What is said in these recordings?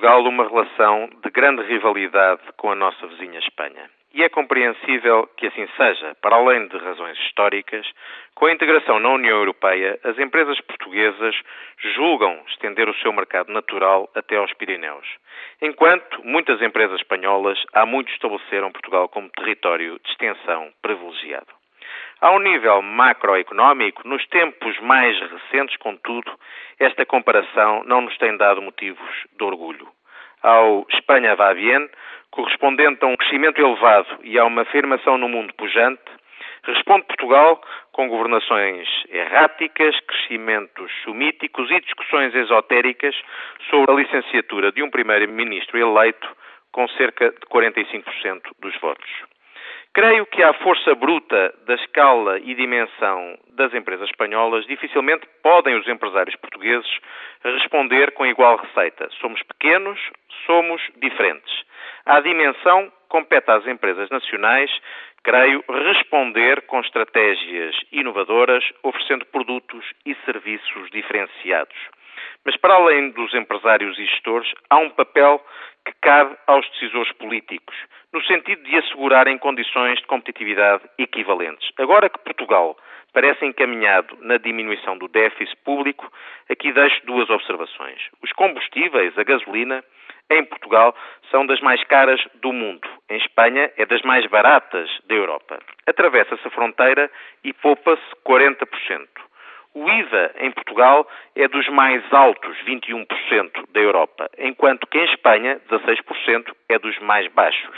Portugal uma relação de grande rivalidade com a nossa vizinha Espanha. E é compreensível que assim seja, para além de razões históricas, com a integração na União Europeia, as empresas portuguesas julgam estender o seu mercado natural até aos Pirineus, enquanto muitas empresas espanholas há muito estabeleceram Portugal como território de extensão privilegiado. Ao nível macroeconómico, nos tempos mais recentes, contudo, esta comparação não nos tem dado motivos de orgulho. Ao Espanha va bien, correspondente a um crescimento elevado e a uma afirmação no mundo pujante, responde Portugal com governações erráticas, crescimentos sumíticos e discussões esotéricas sobre a licenciatura de um primeiro-ministro eleito com cerca de 45% dos votos. Creio que à força bruta da escala e dimensão das empresas espanholas, dificilmente podem os empresários portugueses responder com igual receita. Somos pequenos, somos diferentes. À dimensão compete às empresas nacionais, creio, responder com estratégias inovadoras, oferecendo produtos e serviços diferenciados. Mas para além dos empresários e gestores, há um papel que cabe aos decisores políticos, no sentido de assegurarem condições de competitividade equivalentes. Agora que Portugal parece encaminhado na diminuição do déficit público, aqui deixo duas observações. Os combustíveis, a gasolina, em Portugal são das mais caras do mundo. Em Espanha é das mais baratas da Europa. Atravessa-se a fronteira e poupa-se 40%. IVA em Portugal é dos mais altos, 21% da Europa, enquanto que em Espanha, 16%, é dos mais baixos.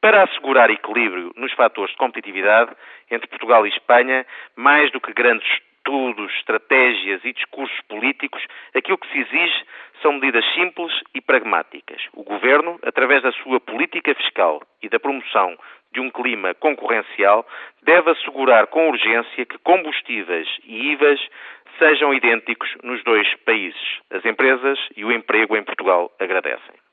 Para assegurar equilíbrio nos fatores de competitividade entre Portugal e Espanha, mais do que grandes estudos, estratégias e discursos políticos, aquilo que se exige são medidas simples e pragmáticas. O Governo, através da sua política fiscal e da promoção de um clima concorrencial, deve assegurar com urgência que combustíveis e IVAs sejam idênticos nos dois países. As empresas e o emprego em Portugal agradecem.